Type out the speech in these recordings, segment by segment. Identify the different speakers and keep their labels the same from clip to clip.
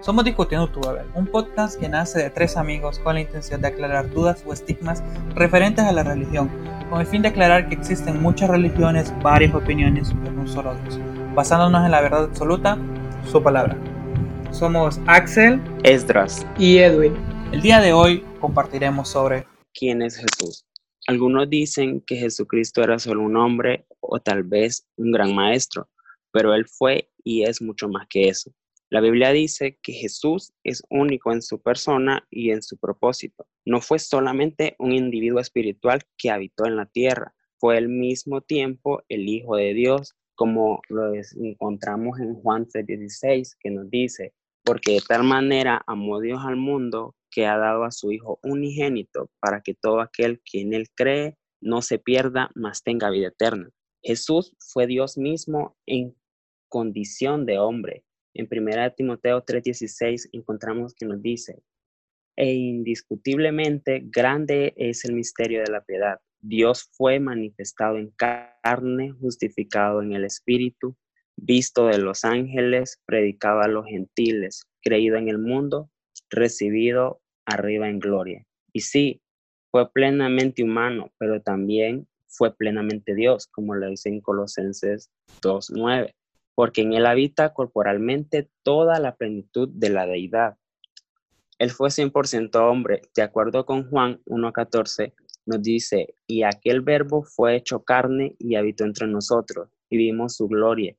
Speaker 1: Somos Discutiendo Tu Babel, un podcast que nace de tres amigos con la intención de aclarar dudas o estigmas referentes a la religión, con el fin de aclarar que existen muchas religiones, varias opiniones, pero no solo Dios, basándonos en la verdad absoluta, su palabra. Somos Axel,
Speaker 2: Esdras
Speaker 3: y Edwin.
Speaker 1: El día de hoy compartiremos sobre
Speaker 2: quién es Jesús. Algunos dicen que Jesucristo era solo un hombre o tal vez un gran maestro, pero él fue y es mucho más que eso. La Biblia dice que Jesús es único en su persona y en su propósito. No fue solamente un individuo espiritual que habitó en la tierra, fue al mismo tiempo el Hijo de Dios, como lo encontramos en Juan 3:16, que nos dice, porque de tal manera amó Dios al mundo que ha dado a su Hijo unigénito para que todo aquel que en él cree no se pierda, mas tenga vida eterna. Jesús fue Dios mismo en condición de hombre en 1 Timoteo 3:16 encontramos que nos dice, e indiscutiblemente grande es el misterio de la piedad. Dios fue manifestado en carne, justificado en el Espíritu, visto de los ángeles, predicado a los gentiles, creído en el mundo, recibido arriba en gloria. Y sí, fue plenamente humano, pero también fue plenamente Dios, como lo dice en Colosenses 2.9 porque en él habita corporalmente toda la plenitud de la deidad. Él fue 100% hombre, de acuerdo con Juan 1.14, nos dice, y aquel verbo fue hecho carne y habitó entre nosotros, y vimos su gloria.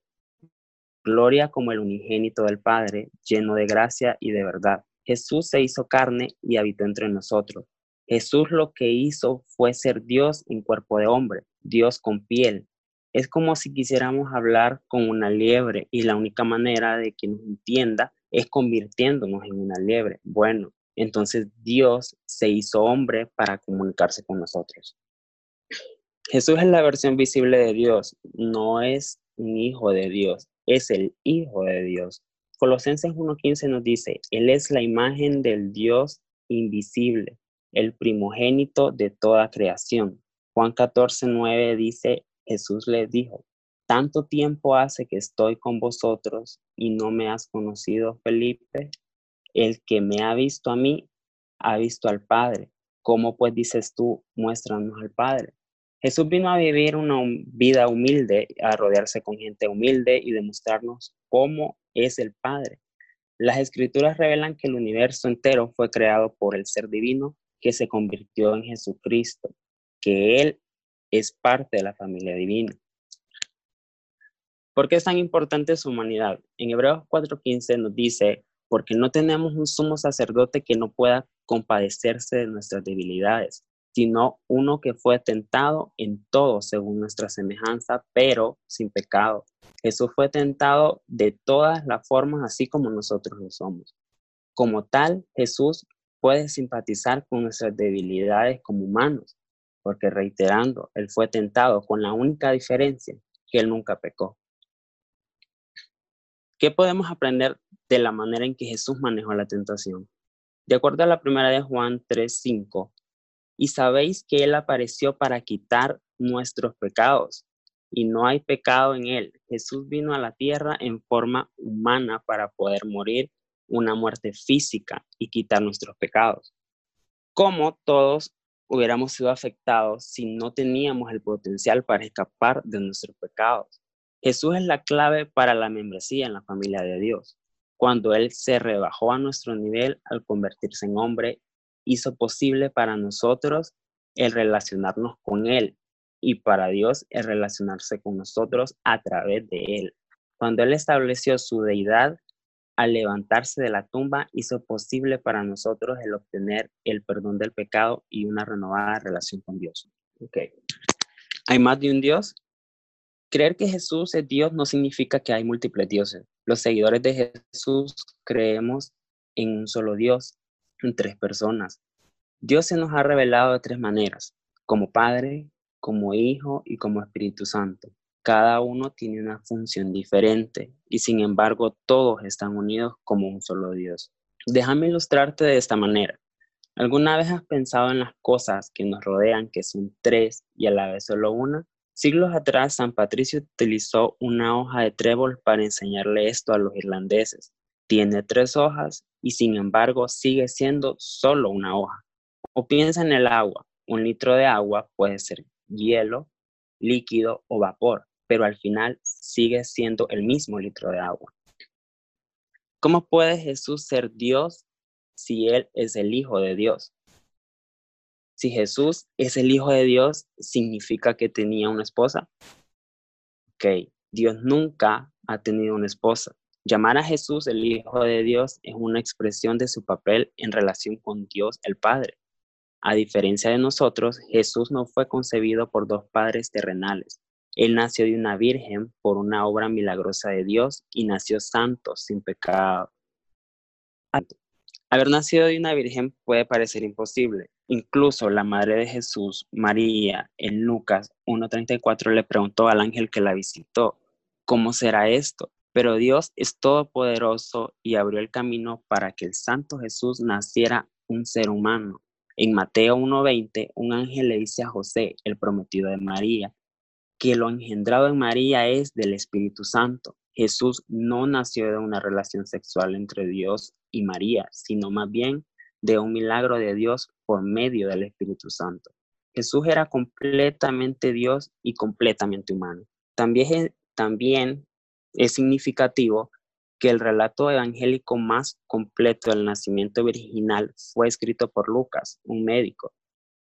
Speaker 2: Gloria como el unigénito del Padre, lleno de gracia y de verdad. Jesús se hizo carne y habitó entre nosotros. Jesús lo que hizo fue ser Dios en cuerpo de hombre, Dios con piel, es como si quisiéramos hablar con una liebre y la única manera de que nos entienda es convirtiéndonos en una liebre. Bueno, entonces Dios se hizo hombre para comunicarse con nosotros. Jesús es la versión visible de Dios, no es un hijo de Dios, es el hijo de Dios. Colosenses 1.15 nos dice, Él es la imagen del Dios invisible, el primogénito de toda creación. Juan 14.9 dice, Jesús le dijo, tanto tiempo hace que estoy con vosotros y no me has conocido, Felipe. El que me ha visto a mí, ha visto al Padre. ¿Cómo pues dices tú, muéstranos al Padre? Jesús vino a vivir una vida humilde, a rodearse con gente humilde y demostrarnos cómo es el Padre. Las escrituras revelan que el universo entero fue creado por el ser divino que se convirtió en Jesucristo, que Él es parte de la familia divina. ¿Por qué es tan importante su humanidad? En Hebreos 4:15 nos dice, porque no tenemos un sumo sacerdote que no pueda compadecerse de nuestras debilidades, sino uno que fue tentado en todo según nuestra semejanza, pero sin pecado. Jesús fue tentado de todas las formas, así como nosotros lo somos. Como tal, Jesús puede simpatizar con nuestras debilidades como humanos, porque reiterando, él fue tentado con la única diferencia que él nunca pecó. ¿Qué podemos aprender de la manera en que Jesús manejó la tentación? De acuerdo a la primera de Juan 3:5, y sabéis que él apareció para quitar nuestros pecados, y no hay pecado en él. Jesús vino a la tierra en forma humana para poder morir una muerte física y quitar nuestros pecados. Como todos hubiéramos sido afectados si no teníamos el potencial para escapar de nuestros pecados. Jesús es la clave para la membresía en la familia de Dios. Cuando Él se rebajó a nuestro nivel al convertirse en hombre, hizo posible para nosotros el relacionarnos con Él y para Dios el relacionarse con nosotros a través de Él. Cuando Él estableció su deidad, al levantarse de la tumba, hizo posible para nosotros el obtener el perdón del pecado y una renovada relación con Dios. Okay. ¿Hay más de un Dios? Creer que Jesús es Dios no significa que hay múltiples dioses. Los seguidores de Jesús creemos en un solo Dios, en tres personas. Dios se nos ha revelado de tres maneras, como Padre, como Hijo y como Espíritu Santo. Cada uno tiene una función diferente y sin embargo todos están unidos como un solo Dios. Déjame ilustrarte de esta manera. ¿Alguna vez has pensado en las cosas que nos rodean, que son tres y a la vez solo una? Siglos atrás, San Patricio utilizó una hoja de trébol para enseñarle esto a los irlandeses. tiene tres hojas y sin embargo sigue siendo solo una hoja. O piensa en el agua. Un litro de agua puede ser hielo, líquido o vapor, pero al final sigue siendo el mismo litro de agua. ¿Cómo puede Jesús ser Dios si Él es el Hijo de Dios? Si Jesús es el Hijo de Dios, ¿significa que tenía una esposa? Ok, Dios nunca ha tenido una esposa. Llamar a Jesús el Hijo de Dios es una expresión de su papel en relación con Dios el Padre. A diferencia de nosotros, Jesús no fue concebido por dos padres terrenales. Él nació de una virgen por una obra milagrosa de Dios y nació santo, sin pecado. Haber nacido de una virgen puede parecer imposible. Incluso la madre de Jesús, María, en Lucas 1.34 le preguntó al ángel que la visitó, ¿cómo será esto? Pero Dios es todopoderoso y abrió el camino para que el santo Jesús naciera un ser humano. En Mateo 1.20, un ángel le dice a José, el prometido de María, que lo engendrado en María es del Espíritu Santo. Jesús no nació de una relación sexual entre Dios y María, sino más bien de un milagro de Dios por medio del Espíritu Santo. Jesús era completamente Dios y completamente humano. También, también es significativo que el relato evangélico más completo del nacimiento virginal fue escrito por Lucas, un médico.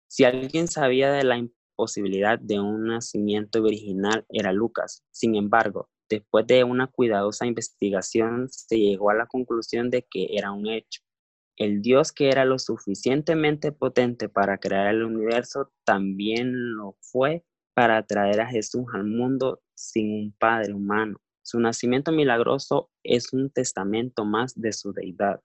Speaker 2: Si alguien sabía de la posibilidad de un nacimiento virginal era Lucas. Sin embargo, después de una cuidadosa investigación, se llegó a la conclusión de que era un hecho. El Dios que era lo suficientemente potente para crear el universo también lo fue para traer a Jesús al mundo sin un padre humano. Su nacimiento milagroso es un testamento más de su deidad.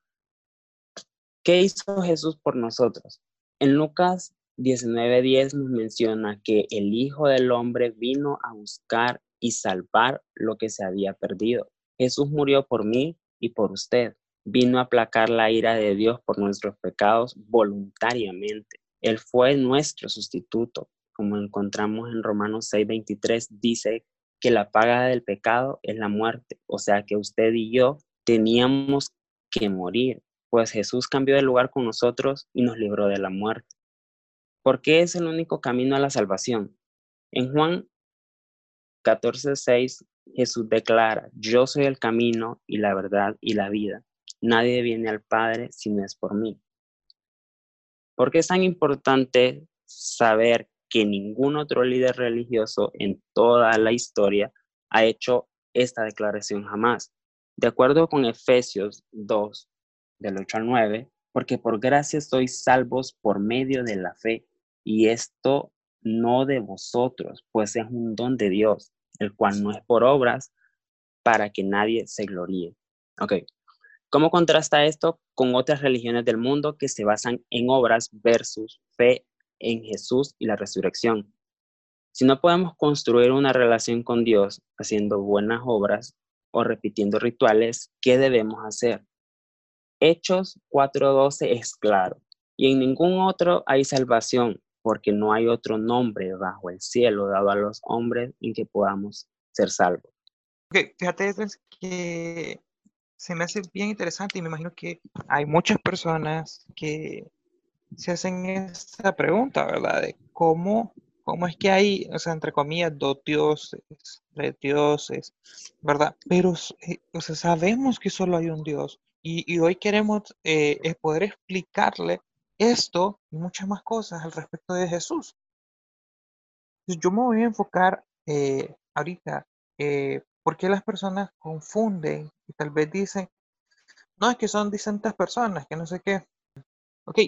Speaker 2: ¿Qué hizo Jesús por nosotros? En Lucas 19.10 nos menciona que el Hijo del Hombre vino a buscar y salvar lo que se había perdido. Jesús murió por mí y por usted. Vino a aplacar la ira de Dios por nuestros pecados voluntariamente. Él fue nuestro sustituto. Como encontramos en Romanos 6:23, dice que la paga del pecado es la muerte. O sea que usted y yo teníamos que morir, pues Jesús cambió de lugar con nosotros y nos libró de la muerte porque es el único camino a la salvación. En Juan 14:6 Jesús declara, yo soy el camino y la verdad y la vida. Nadie viene al Padre si no es por mí. ¿Por qué es tan importante saber que ningún otro líder religioso en toda la historia ha hecho esta declaración jamás? De acuerdo con Efesios 2, del 8 al 9, porque por gracia sois salvos por medio de la fe y esto no de vosotros, pues es un don de Dios, el cual no es por obras para que nadie se gloríe. Ok, ¿cómo contrasta esto con otras religiones del mundo que se basan en obras versus fe en Jesús y la resurrección? Si no podemos construir una relación con Dios haciendo buenas obras o repitiendo rituales, ¿qué debemos hacer? Hechos 4.12 es claro, y en ningún otro hay salvación, porque no hay otro nombre bajo el cielo dado a los hombres en que podamos ser salvos.
Speaker 1: Ok, fíjate que se me hace bien interesante y me imagino que hay muchas personas que se hacen esa pregunta, ¿verdad? De cómo, cómo es que hay, o sea, entre comillas, dos dioses, tres dioses, ¿verdad? Pero, eh, o sea, sabemos que solo hay un Dios y, y hoy queremos eh, poder explicarle esto y muchas más cosas al respecto de Jesús. Yo me voy a enfocar eh, ahorita eh, por qué las personas confunden y tal vez dicen, no, es que son distintas personas, que no sé qué. Ok,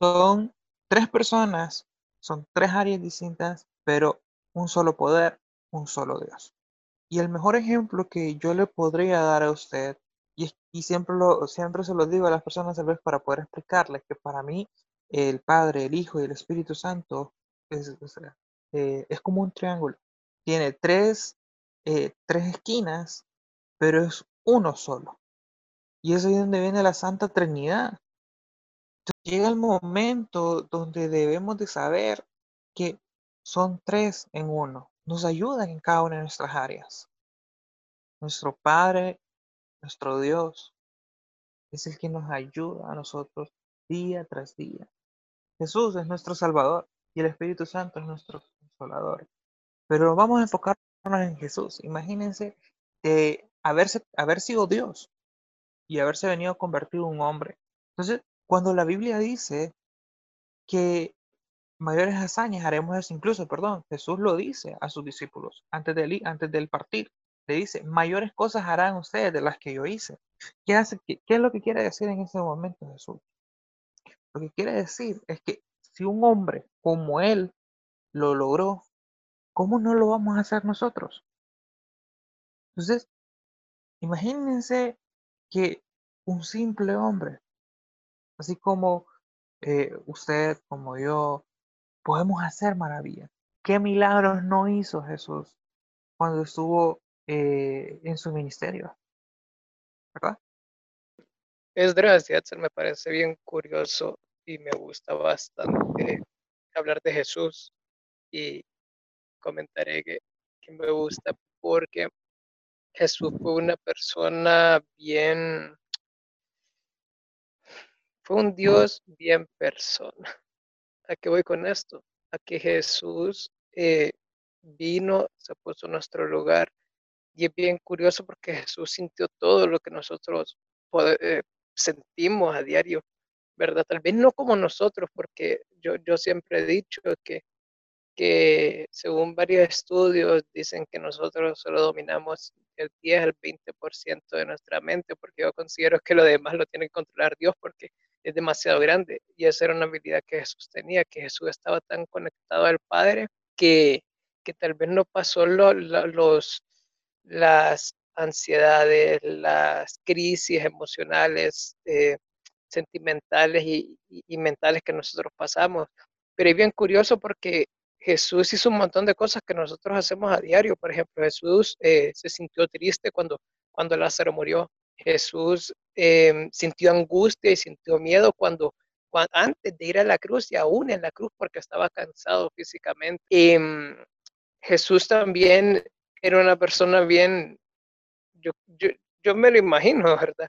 Speaker 1: son tres personas, son tres áreas distintas, pero un solo poder, un solo Dios. Y el mejor ejemplo que yo le podría dar a usted y, siempre, siempre se lo digo a las personas tal vez para poder explicarles que para mí el Padre, el Hijo y el Espíritu Santo es, eh, es como un triángulo. Tiene tres, eh, tres esquinas, pero es uno solo. Y es donde viene la Santa Trinidad. llega el momento donde debemos de saber que son tres en uno. Nos ayudan en cada una de nuestras áreas. Nuestro Padre, nuestro Dios, es el que nos ayuda a nosotros día tras día. Jesús es nuestro Salvador y el Espíritu Santo es nuestro Consolador. Pero vamos a enfocarnos en Jesús. Imagínense de haberse, haber sido Dios y haberse venido a convertir en un hombre. Entonces, cuando la Biblia dice que mayores hazañas haremos eso, incluso, perdón, Jesús lo dice a sus discípulos antes del, antes del partir. Le dice, mayores cosas harán ustedes de las que yo hice. ¿Qué, hace, qué, qué es lo que quiere decir en ese momento Jesús? Lo que quiere decir es que si un hombre como él lo logró, ¿cómo no lo vamos a hacer nosotros? Entonces, imagínense que un simple hombre, así como eh, usted, como yo, podemos hacer maravillas. ¿Qué milagros no hizo Jesús cuando estuvo eh, en su ministerio? ¿Verdad?
Speaker 3: Es gracias, me parece bien curioso y me gusta bastante hablar de Jesús y comentaré que, que me gusta porque Jesús fue una persona bien, fue un Dios bien persona. ¿A qué voy con esto? A que Jesús eh, vino, se puso en nuestro lugar. Y es bien curioso porque Jesús sintió todo lo que nosotros eh, sentimos a diario, ¿verdad? Tal vez no como nosotros, porque yo, yo siempre he dicho que, que según varios estudios dicen que nosotros solo dominamos el 10 al 20% de nuestra mente, porque yo considero que lo demás lo tiene que controlar Dios, porque es demasiado grande. Y esa era una habilidad que Jesús tenía, que Jesús estaba tan conectado al Padre que, que tal vez no pasó lo, los, las ansiedades, las crisis emocionales, eh, sentimentales y, mentales que nosotros pasamos. Pero es bien curioso porque Jesús hizo un montón de cosas que nosotros hacemos a diario. Por ejemplo, Jesús eh, se sintió triste cuando, cuando Lázaro murió. Jesús em, sintió angustia y sintió miedo cuando, antes de ir a la cruz y aún en la cruz porque estaba cansado físicamente. Em, Jesús también era una persona bien yo, yo, me lo imagino, ¿verdad?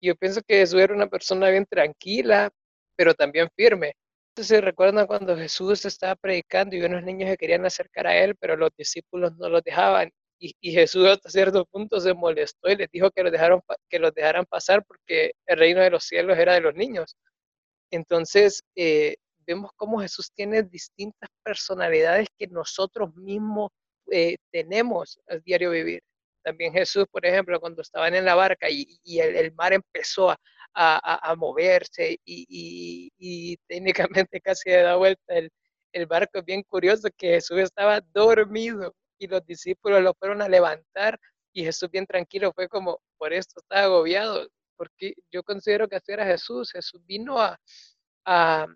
Speaker 3: Yo pienso que Jesús era una persona bien tranquila, pero también firme. Entonces, recuerdan cuando Jesús estaba predicando y unos niños se querían acercar a él, pero los discípulos no los dejaban. Y, y Jesús hasta cierto punto se molestó y les dijo que los, dejaron, que los dejaran pasar porque el reino de los cielos era de los niños. Entonces, eh, vemos cómo Jesús tiene distintas personalidades que nosotros mismos eh, tenemos al diario vivir. También Jesús, por ejemplo, cuando estaban en la barca y, el, mar empezó a, a, moverse y, y, técnicamente casi da vuelta el, el barco, es bien curioso que Jesús estaba dormido y los discípulos lo fueron a levantar y Jesús bien tranquilo fue como, por esto está agobiado, porque yo considero que así era Jesús, Jesús vino a, a,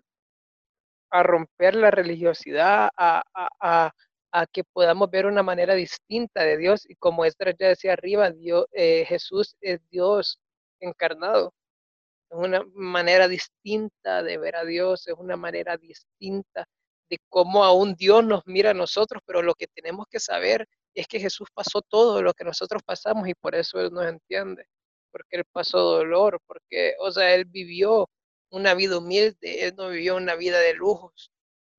Speaker 3: a romper la religiosidad, a, a, a que podamos ver una manera distinta de Dios y como Esther ya decía arriba, Dios, eh, Jesús es Dios encarnado. Es una manera distinta de ver a Dios, es una manera distinta de cómo aún Dios nos mira a nosotros, pero lo que tenemos que saber es que Jesús pasó todo lo que nosotros pasamos y por eso Él nos entiende, porque Él pasó dolor, porque, o sea, Él vivió una vida humilde, Él no vivió una vida de lujos.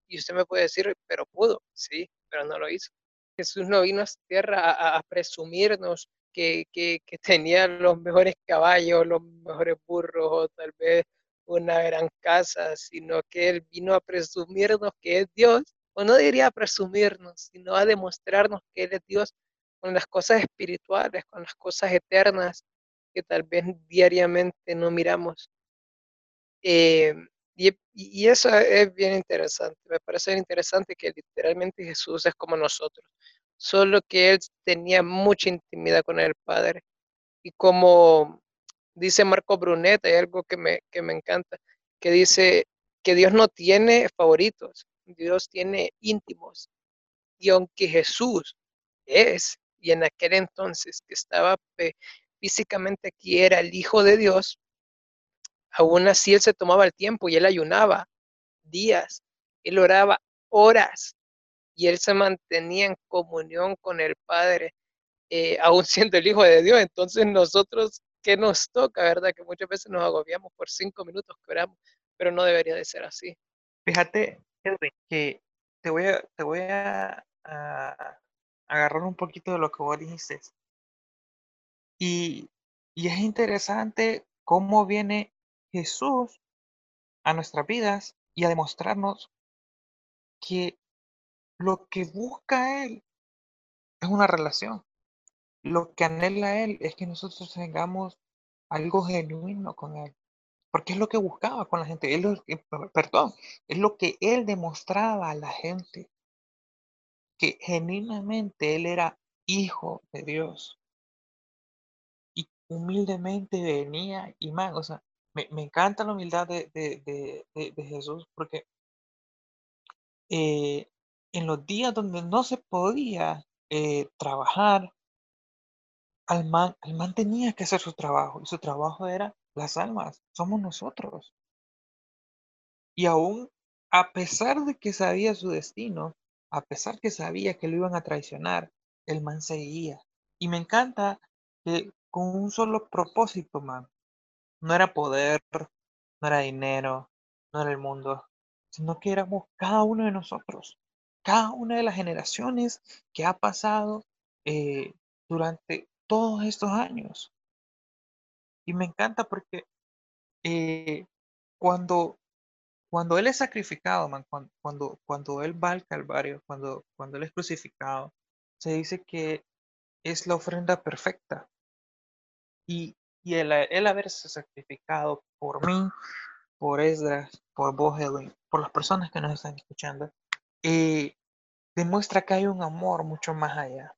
Speaker 3: Y usted me puede decir, pero pudo, sí, pero no lo hizo. Jesús no vino a esta tierra a, presumirnos que, que, tenía los mejores caballos, los mejores burros o tal vez una gran casa, sino que Él vino a presumirnos que es Dios, o no diría a presumirnos, sino a demostrarnos que Él es Dios con las cosas espirituales, con las cosas eternas que tal vez diariamente no miramos. Eh, y, eso es bien interesante, me parece interesante que literalmente Jesús es como nosotros, solo que él tenía mucha intimidad con el Padre. Y como dice Marco Brunet, hay algo que me, que me encanta, que dice que Dios no tiene favoritos, Dios tiene íntimos. Y aunque Jesús es, y en aquel entonces que estaba físicamente aquí era el Hijo de Dios, Aún así él se tomaba el tiempo y él ayunaba días, él oraba horas y él se mantenía en comunión con el Padre. eh, aún siendo el Hijo de Dios. Entonces nosotros, ¿qué nos toca, verdad? Que muchas veces nos agobiamos por cinco minutos que oramos, pero no debería de ser así.
Speaker 1: Fíjate, Edwin, que te voy a, te voy a, agarrar un poquito de lo que vos dijiste. Y, y es interesante cómo viene Jesús a nuestras vidas y a demostrarnos que lo que busca Él es una relación. Lo que anhela Él es que nosotros tengamos algo genuino con Él. Porque es lo que buscaba con la gente. Él, perdón, es lo que Él demostraba a la gente. Que genuinamente Él era hijo de Dios. Y humildemente venía y más, o sea, me, encanta la humildad de, Jesús porque eh, en los días donde no se podía eh, trabajar, al man, el man tenía que hacer su trabajo y su trabajo era las almas, somos nosotros. Y aún, a pesar de que sabía su destino, a pesar que sabía que lo iban a traicionar, el man seguía. Y me encanta que con un solo propósito, man. No era poder, no era dinero, no era el mundo, sino que éramos cada uno de nosotros, cada una de las generaciones que ha pasado eh, durante todos estos años. Y me encanta porque eh, cuando, cuando Él es sacrificado, man, cuando, cuando, Él va al Calvario, cuando, cuando Él es crucificado, se dice que es la ofrenda perfecta. Y, y el, el haberse sacrificado por mí, por Esdras, por vos, Edwin, por las personas que nos están escuchando, eh, demuestra que hay un amor mucho más allá.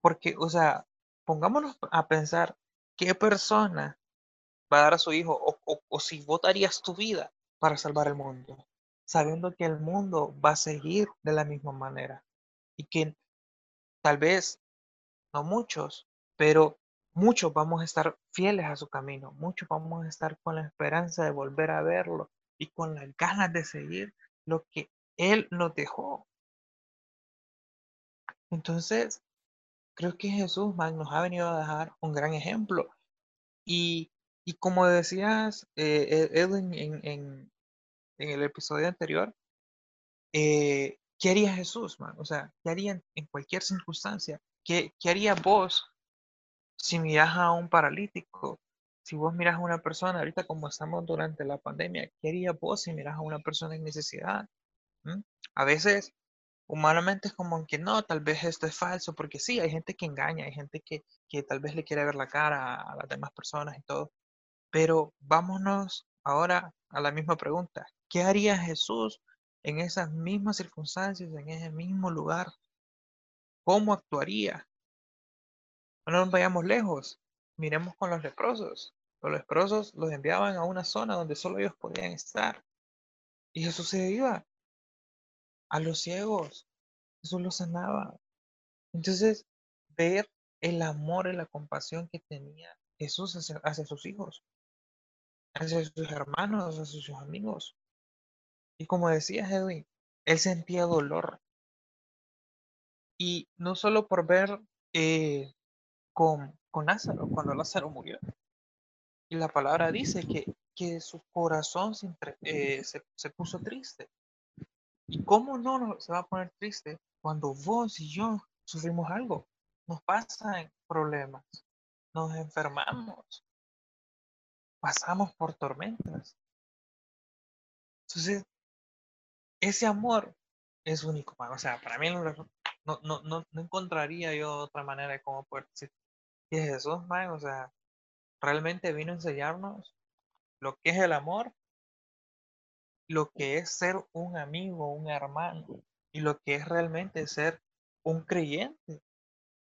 Speaker 1: Porque, o sea, pongámonos a pensar qué persona va a dar a su hijo o, si votarías tu vida para salvar el mundo, sabiendo que el mundo va a seguir de la misma manera y que tal vez no muchos, pero muchos vamos a estar fieles a su camino, muchos vamos a estar con la esperanza de volver a verlo y con las ganas de seguir lo que Él nos dejó. Entonces, creo que Jesús nos ha venido a dejar un gran ejemplo. Y, como decías, eh, e, Edwin, en, el episodio anterior, eh, ¿qué haría Jesús, man? O sea, ¿qué haría en, cualquier circunstancia? ¿Qué, ¿Qué haría vos si miras a un paralítico? Si vos miras a una persona, ahorita como estamos durante la pandemia, ¿qué haría vos si miras a una persona en necesidad? ¿Mm? A veces humanamente es como que no, tal vez esto es falso, porque sí, hay gente que engaña, hay gente que, que tal vez le quiere ver la cara a las demás personas y todo. Pero vámonos ahora a la misma pregunta. ¿Qué haría Jesús en esas mismas circunstancias, en ese mismo lugar? ¿Cómo actuaría? No nos vayamos lejos. Miremos con los leprosos. Los leprosos los enviaban a una zona donde solo ellos podían estar. Y Jesús se iba a los ciegos. Jesús los sanaba. Entonces, ver el amor y la compasión que tenía Jesús hacia, sus hijos, hacia sus hermanos, hacia sus amigos. Y como decía Edwin, él sentía dolor. Y no solo por ver eh, con, con Lázaro, cuando Lázaro murió. Y la palabra dice que, que su corazón eh, se, se puso triste. ¿Y cómo no se va a poner triste cuando vos y yo sufrimos algo? Nos pasan problemas, nos enfermamos, pasamos por tormentas. Entonces, ese amor es único, O sea, para mí no, no, no, encontraría yo otra manera de cómo poder decir que Jesús, man, o sea, realmente vino a enseñarnos lo que es el amor lo que es ser un amigo, un hermano, y lo que es realmente ser un creyente,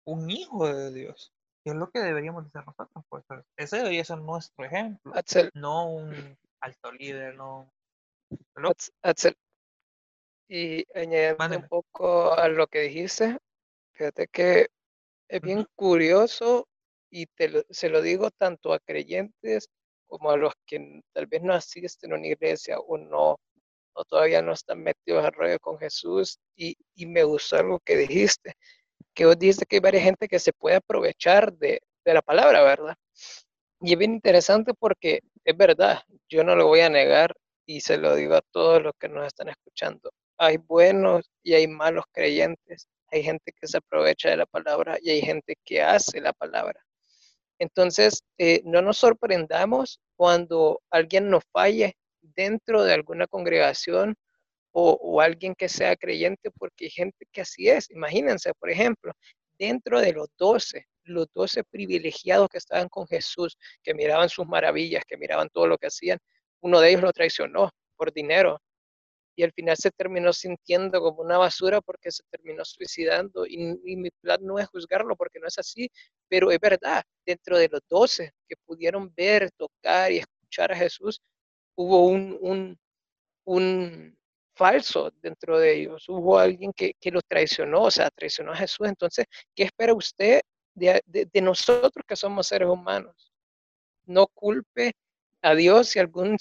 Speaker 1: un hijo de Dios, que es lo que deberíamos ser nosotros. Pues, ese debería ser nuestro ejemplo, no un alto líder, no.
Speaker 3: Y añadiendo un poco a lo que dijiste, fíjate que es bien curioso y te se lo digo tanto a creyentes como a los que tal vez no asisten a una iglesia o no, todavía no están metidos al rollo con Jesús. Y, me gustó algo que dijiste, que vos dices que hay varias gente que se puede aprovechar de, de la palabra, ¿verdad? Y es bien interesante porque es verdad, yo no lo voy a negar y se lo digo a todos los que nos están escuchando. Hay buenos y hay malos creyentes, hay gente que se aprovecha de la palabra y hay gente que hace la palabra. Entonces, eh, no nos sorprendamos cuando alguien nos falle dentro de alguna congregación o, alguien que sea creyente, porque hay gente que así es. Imagínense, por ejemplo, dentro de los doce, los doce privilegiados que estaban con Jesús, que miraban sus maravillas, que miraban todo lo que hacían, uno de ellos lo traicionó por dinero y al final se terminó sintiendo como una basura porque se terminó suicidando y, mi plan no es juzgarlo porque no es así, pero es verdad, dentro de los doce que pudieron ver, tocar y escuchar a Jesús, hubo un, un, un falso dentro de ellos, hubo alguien que, que los traicionó, o sea, traicionó a Jesús. Entonces, ¿qué espera usted de, de, nosotros que somos seres humanos? No culpe a Dios si algún,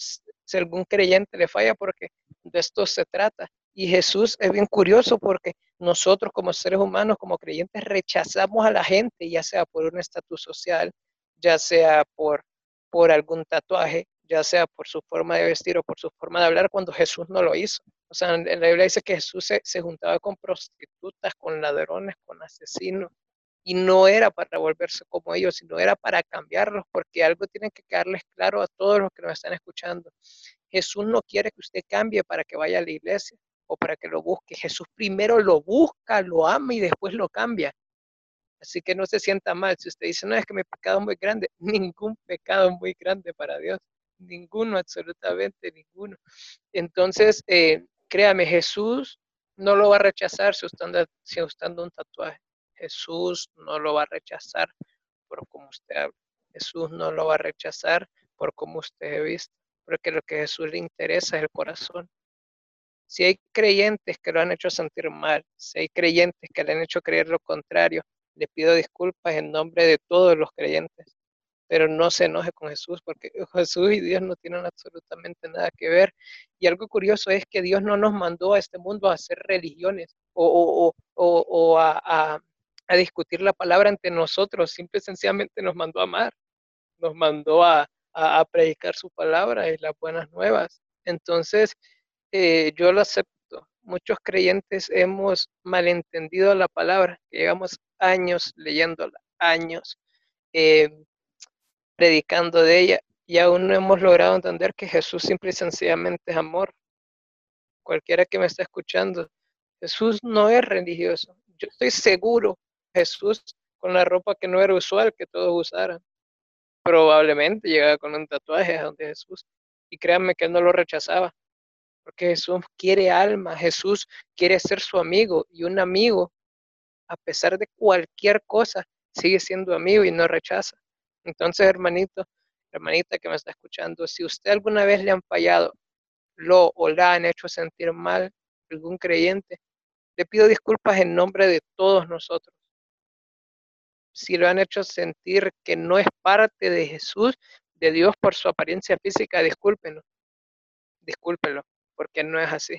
Speaker 3: si algún creyente le falla porque de esto se trata. Y Jesús es bien curioso porque nosotros como seres humanos, como creyentes, rechazamos a la gente, ya sea por un estatus social, ya sea por, por algún tatuaje, ya sea por su forma de vestir o por su forma de hablar, cuando Jesús no lo hizo. O sea, en la Biblia dice que Jesús se, se juntaba con prostitutas, con ladrones, con asesinos, y no era para volverse como ellos, sino era para cambiarlos, porque algo tiene que quedarles claro a todos los que nos están escuchando. Jesús no quiere que usted cambie para que vaya a la iglesia o para que lo busque. Jesús primero lo busca, lo ama y después lo cambia. Así que no se sienta mal. Si usted dice, no, es que mi pecado es muy grande, ningún pecado es muy grande para Dios. Ninguno, absolutamente ninguno. Entonces, eh, créame, Jesús no lo va a rechazar si usted, anda, si usted anda un tatuaje. Jesús no lo va a rechazar por cómo usted habla. Jesús no lo va a rechazar por cómo usted he visto, porque lo que Jesús le interesa es el corazón. Si hay creyentes que lo han hecho sentir mal, si hay creyentes que le han hecho creer lo contrario, le pido disculpas en nombre de todos los creyentes, pero no se enoje con Jesús, porque Jesús y Dios no tienen absolutamente nada que ver. Y algo curioso es que Dios no nos mandó a este mundo a hacer religiones o, a, a discutir la palabra ante nosotros, simple y sencillamente nos mandó a amar, nos mandó a, a, predicar su palabra y las buenas nuevas. Entonces, eh, yo lo acepto. Muchos creyentes hemos malentendido la palabra, llevamos años leyéndola, años eh, predicando de ella y aún no hemos logrado entender que Jesús simple y sencillamente es amor. Cualquiera que me está escuchando, Jesús no es religioso. Yo estoy seguro Jesús con la ropa que no era usual que todos usaran. Probablemente llegaba con un tatuaje donde Jesús. Y créanme que él no lo rechazaba. Porque Jesús quiere alma, Jesús quiere ser su amigo. Y un amigo, a pesar de cualquier cosa, sigue siendo amigo y no rechaza. Entonces, hermanito, hermanita que me está escuchando, si usted alguna vez le han fallado, lo o la han hecho sentir mal, algún creyente, le pido disculpas en nombre de todos nosotros si lo han hecho sentir que no es parte de Jesús, de Dios por su apariencia física, discúlpenlo, discúlpenlo, porque no es así.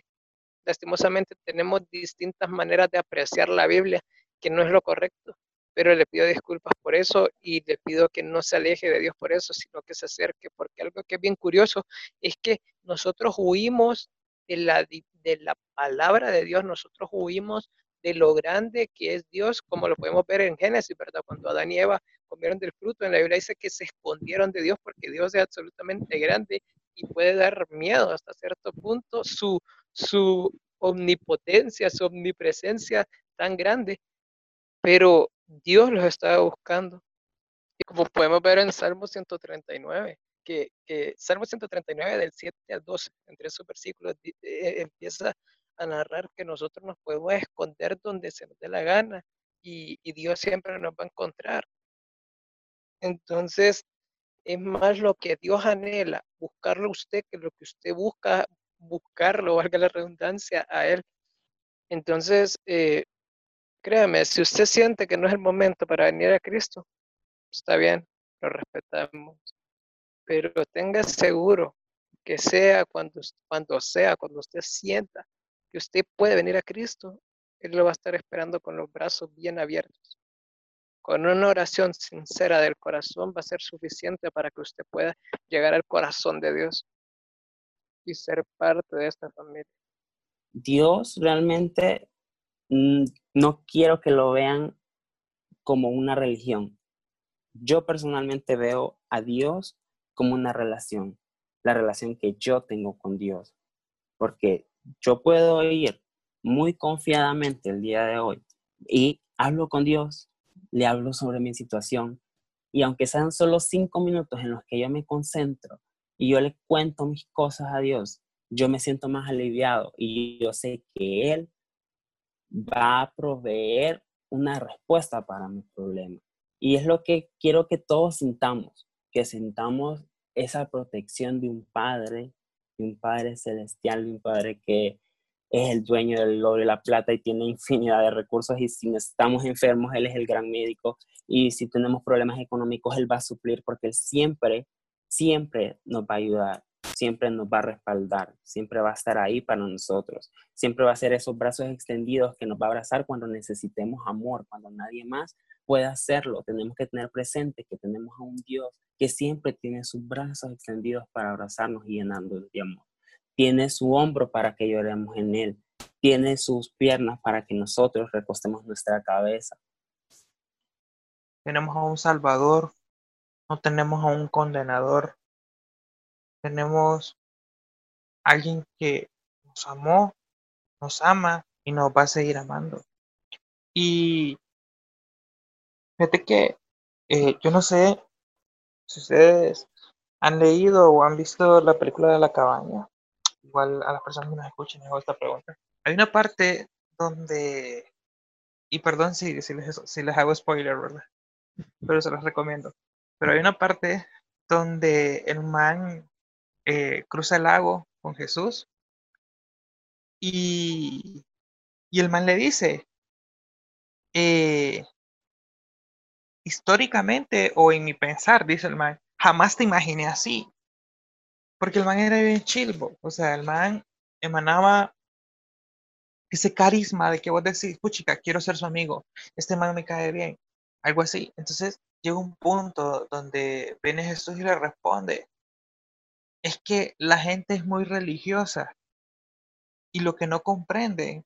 Speaker 3: Lastimosamente tenemos distintas maneras de apreciar la Biblia, que no es lo correcto, pero le pido disculpas por eso y le pido que no se aleje de Dios por eso, sino que se acerque, porque algo que es bien curioso es que nosotros huimos de la, de la palabra de Dios, nosotros huimos de lo grande que es Dios, como lo podemos ver en Génesis, ¿verdad? Cuando Adán y Eva comieron del fruto, en la Biblia dice que se escondieron de Dios porque Dios es absolutamente grande y puede dar miedo hasta cierto punto su, su omnipotencia, su omnipresencia tan grande, pero Dios los estaba buscando. Y como podemos ver en Salmo 139, que, que Salmo 139 del 7 al 12, entre esos versículos, eh, empieza a narrar que nosotros nos podemos esconder donde se nos dé la gana y, Dios siempre nos va a encontrar. Entonces, es más lo que Dios anhela, buscarlo usted que lo que usted busca, buscarlo, valga la redundancia, a Él. Entonces, eh, créame, si usted siente que no es el momento para venir a Cristo, está bien, lo respetamos. Pero tenga seguro que sea cuando, cuando sea, cuando usted sienta que usted puede venir a Cristo, Él lo va a estar esperando con los brazos bien abiertos. Con una oración sincera del corazón va a ser suficiente para que usted pueda llegar al corazón de Dios y ser parte de esta familia.
Speaker 2: Dios realmente mm, no quiero que lo vean como una religión. Yo personalmente veo a Dios como una relación, la relación que yo tengo con Dios, porque yo puedo ir muy confiadamente el día de hoy y hablo con Dios, le hablo sobre mi situación y aunque sean solo cinco minutos en los que yo me concentro y yo le cuento mis cosas a Dios, yo me siento más aliviado y yo sé que Él va a proveer una respuesta para mi problema. Y es lo que quiero que todos sintamos, que sintamos esa protección de un Padre, de un Padre celestial, de un Padre que es el dueño del oro y la plata y tiene infinidad de recursos y si estamos enfermos, Él es el gran médico y si tenemos problemas económicos, Él va a suplir porque Él siempre, siempre nos va a ayudar, siempre nos va a respaldar, siempre va a estar ahí para nosotros, siempre va a ser esos brazos extendidos que nos va a abrazar cuando necesitemos amor, cuando nadie más puede hacerlo. Tenemos que tener presente que tenemos a un Dios que siempre tiene sus brazos extendidos para abrazarnos y llenarnos de amor tiene su hombro para que lloremos en él, tiene sus piernas para que nosotros recostemos nuestra cabeza.
Speaker 1: Tenemos a un Salvador, no tenemos a un condenador, tenemos alguien que nos amó, nos ama y nos va a seguir amando. Y fíjate que eh, yo no sé si ustedes han leído o han visto la película de la cabaña igual a las personas que nos escuchen hago esta pregunta. Hay una parte donde, y perdón si, si, les, si les hago spoiler, ¿verdad? Pero se los recomiendo. Pero hay una parte donde el man eh, cruza el lago con Jesús y, y el man le dice, eh, históricamente o en mi pensar, dice el man, jamás te imaginé así. Porque el man era bien chilbo. O sea, el man emanaba ese carisma de que vos decís, puchica, quiero ser su amigo. Este man me cae bien. Algo así. Entonces llega un punto donde viene Jesús y le responde. Es que la gente es muy religiosa. Y lo que no comprenden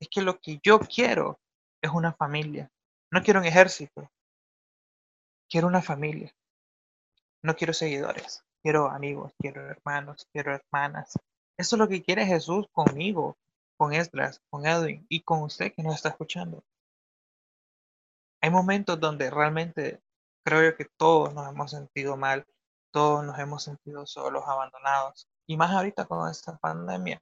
Speaker 1: es que lo que yo quiero es una familia. No quiero un ejército. Quiero una familia. No quiero seguidores quiero amigos, quiero hermanos, quiero hermanas. Eso es lo que quiere Jesús conmigo, con Esdras, con Edwin y con usted que nos está escuchando. Hay momentos donde realmente creo que todos nos hemos sentido mal, todos nos hemos sentido solos, abandonados. Y más ahorita con esta pandemia.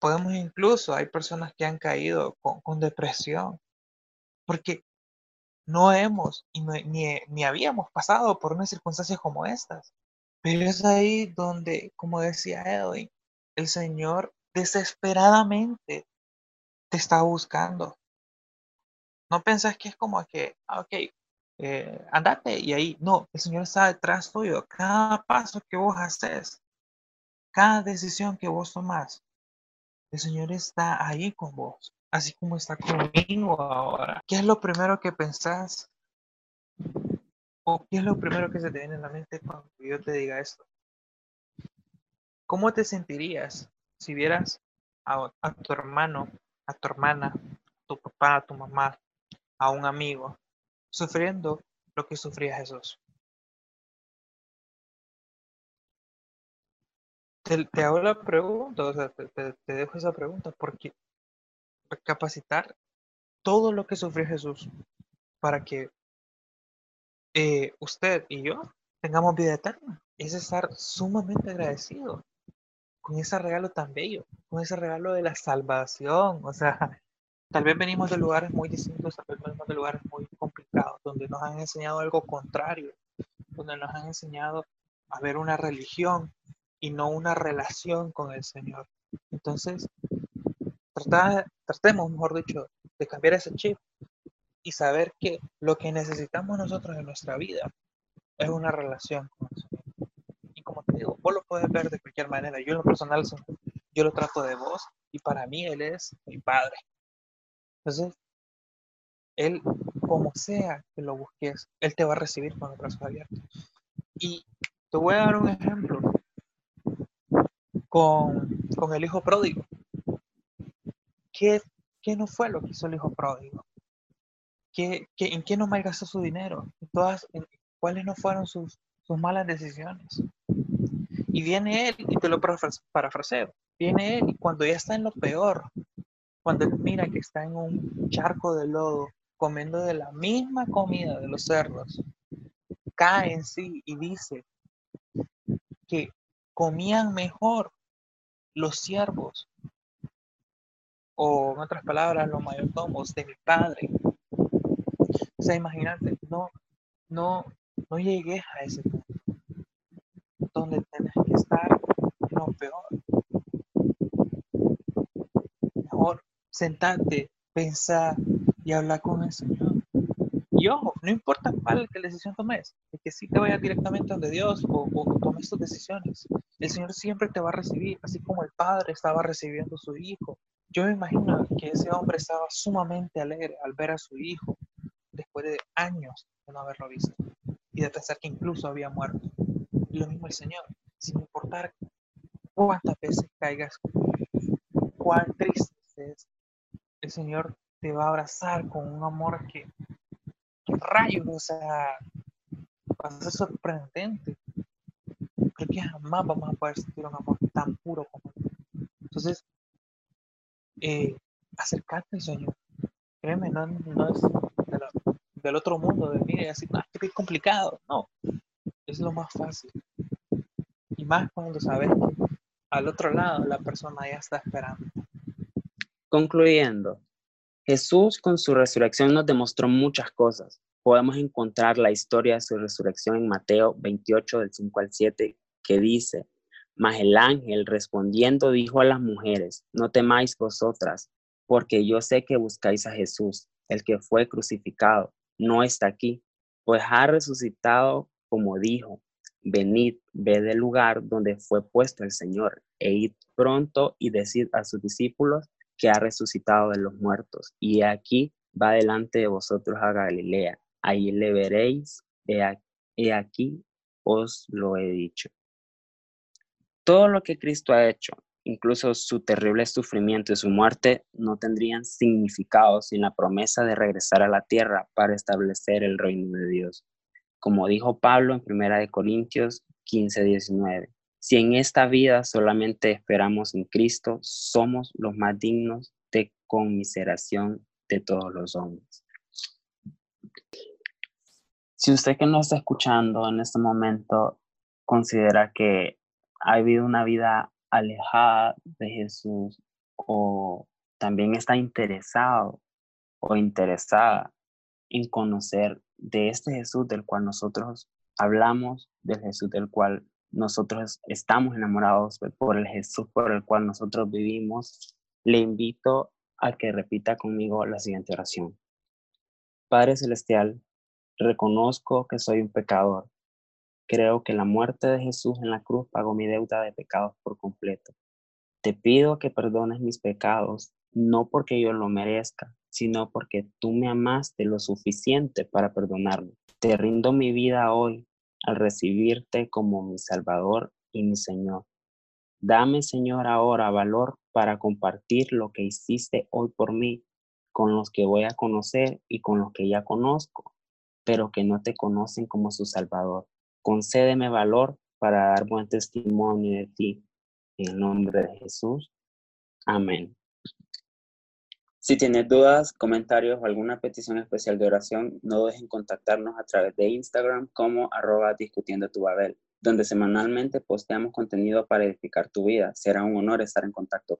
Speaker 1: Podemos incluso, hay personas que han caído con, con depresión, porque no hemos y ni, ni habíamos pasado por unas circunstancias como estas. Pero es ahí donde, como decía Edwin, el Señor desesperadamente te está buscando. No pensás que es como que, ah, ok, eh, andate y ahí. No, el Señor está detrás tuyo. Cada paso que vos haces, cada decisión que vos tomás, el Señor está ahí con vos, así como está conmigo ahora. ¿Qué es lo primero que pensás ¿O qué es lo primero que se te viene a la mente cuando yo te diga esto? ¿Cómo te sentirías si vieras a, tu hermano, a tu hermana, a tu papá, a tu mamá, a un amigo, sufriendo lo que sufría Jesús? Te, hago la pregunta, o sea, te, te dejo esa pregunta, porque capacitar todo lo que sufrió Jesús para que eh, usted y yo tengamos vida eterna. Es estar sumamente agradecido con ese regalo tan bello, con ese regalo de la salvación. O sea, tal vez venimos de lugares muy distintos, tal vez venimos de lugares muy complicados, donde nos han enseñado algo contrario, donde nos han enseñado a ver una religión y no una relación con el Señor. Entonces, tratemos, mejor dicho, de cambiar ese chip y saber que lo que necesitamos nosotros en nuestra vida es una relación con el Señor. Y como te digo, vos lo puedes ver de cualquier manera. Yo en lo personal, yo lo trato de vos y para mí Él es mi Padre. Entonces, Él, como sea que lo busques, Él te va a recibir con los brazos abiertos. Y te voy a dar un ejemplo con, con el hijo pródigo. ¿Qué, ¿Qué, no fue lo que hizo el hijo pródigo? ¿Qué, qué, en qué no malgastó su dinero? todas, ¿Cuáles no fueron sus, sus malas decisiones? Y viene él, y te lo parafraseo, viene él y cuando ya está en lo peor, cuando él mira que está en un charco de lodo, comiendo de la misma comida de los cerdos, cae en sí y dice que comían mejor los siervos, o en otras palabras, los mayordomos de mi padre. O sea, imagínate, no, no, no llegues a ese punto donde tenés que estar en lo peor. Mejor sentarte, pensar y hablar con el Señor. Y ojo, no importa cuál que decisión tomes, de que sí te vayas directamente donde Dios o, o tomes tus decisiones. El Señor siempre te va a recibir, así como el Padre estaba recibiendo a su Hijo. Yo me imagino que ese hombre estaba sumamente alegre al ver a su hijo después de años de no haberlo visto y de pensar que incluso había muerto. Y lo mismo el Señor, sin importar cuántas veces caigas, cuán triste es, el Señor te va a abrazar con un amor que, que rayos, o sea, va a ser sorprendente. Creo que jamás vamos a poder sentir un amor tan puro como él. Entonces, eh, acercarte al Señor. Créeme, no, es del otro mundo, de mire, así, ah, que es complicado. No, es lo más fácil. Y más cuando sabes que al otro lado la persona ya está esperando.
Speaker 2: Concluyendo, Jesús con su resurrección nos demostró muchas cosas. Podemos encontrar la historia de su resurrección en Mateo 28 del 5 al 7 que dice, mas el ángel respondiendo dijo a las mujeres, no temáis vosotras, porque yo sé que buscáis a Jesús, el que fue crucificado, no está aquí, pues ha resucitado como dijo, venid, ved el lugar donde fue puesto el Señor, e id pronto y decid a sus discípulos que ha resucitado de los muertos, y aquí va delante de vosotros a Galilea, ahí le veréis, he aquí os lo he dicho. Todo lo que Cristo ha hecho, incluso su terrible sufrimiento y su muerte, no tendrían significado sin la promesa de regresar a la tierra para establecer el reino de Dios. Como dijo Pablo en 1 Corintios 15, 19, si en esta vida solamente esperamos en Cristo, somos los más dignos de conmiseración de todos los hombres. Si usted que nos está escuchando en este momento considera que ha vivido una vida alejada de Jesús o también está interesado o interesada en conocer de este Jesús del cual nosotros hablamos, del Jesús del cual nosotros estamos enamorados, por el Jesús por el cual nosotros vivimos, le invito a que repita conmigo la siguiente oración. Padre Celestial, reconozco que soy un pecador Creo que la muerte de Jesús en la cruz pagó mi deuda de pecados por completo. Te pido que perdones mis pecados, no porque yo lo merezca, sino porque tú me amaste lo suficiente para perdonarme. Te rindo mi vida hoy al recibirte como mi Salvador y mi Señor. Dame, Señor, ahora valor para compartir lo que hiciste hoy por mí con los que voy a conocer y con los que ya conozco, pero que no te conocen como su Salvador. Concédeme valor para dar buen testimonio de ti. En el nombre de Jesús. Amén. Si tienes dudas, comentarios o alguna petición especial de oración, no dudes en contactarnos a través de Instagram como arroba discutiendo tu Babel, donde semanalmente posteamos contenido para edificar tu vida. Será un honor estar en contacto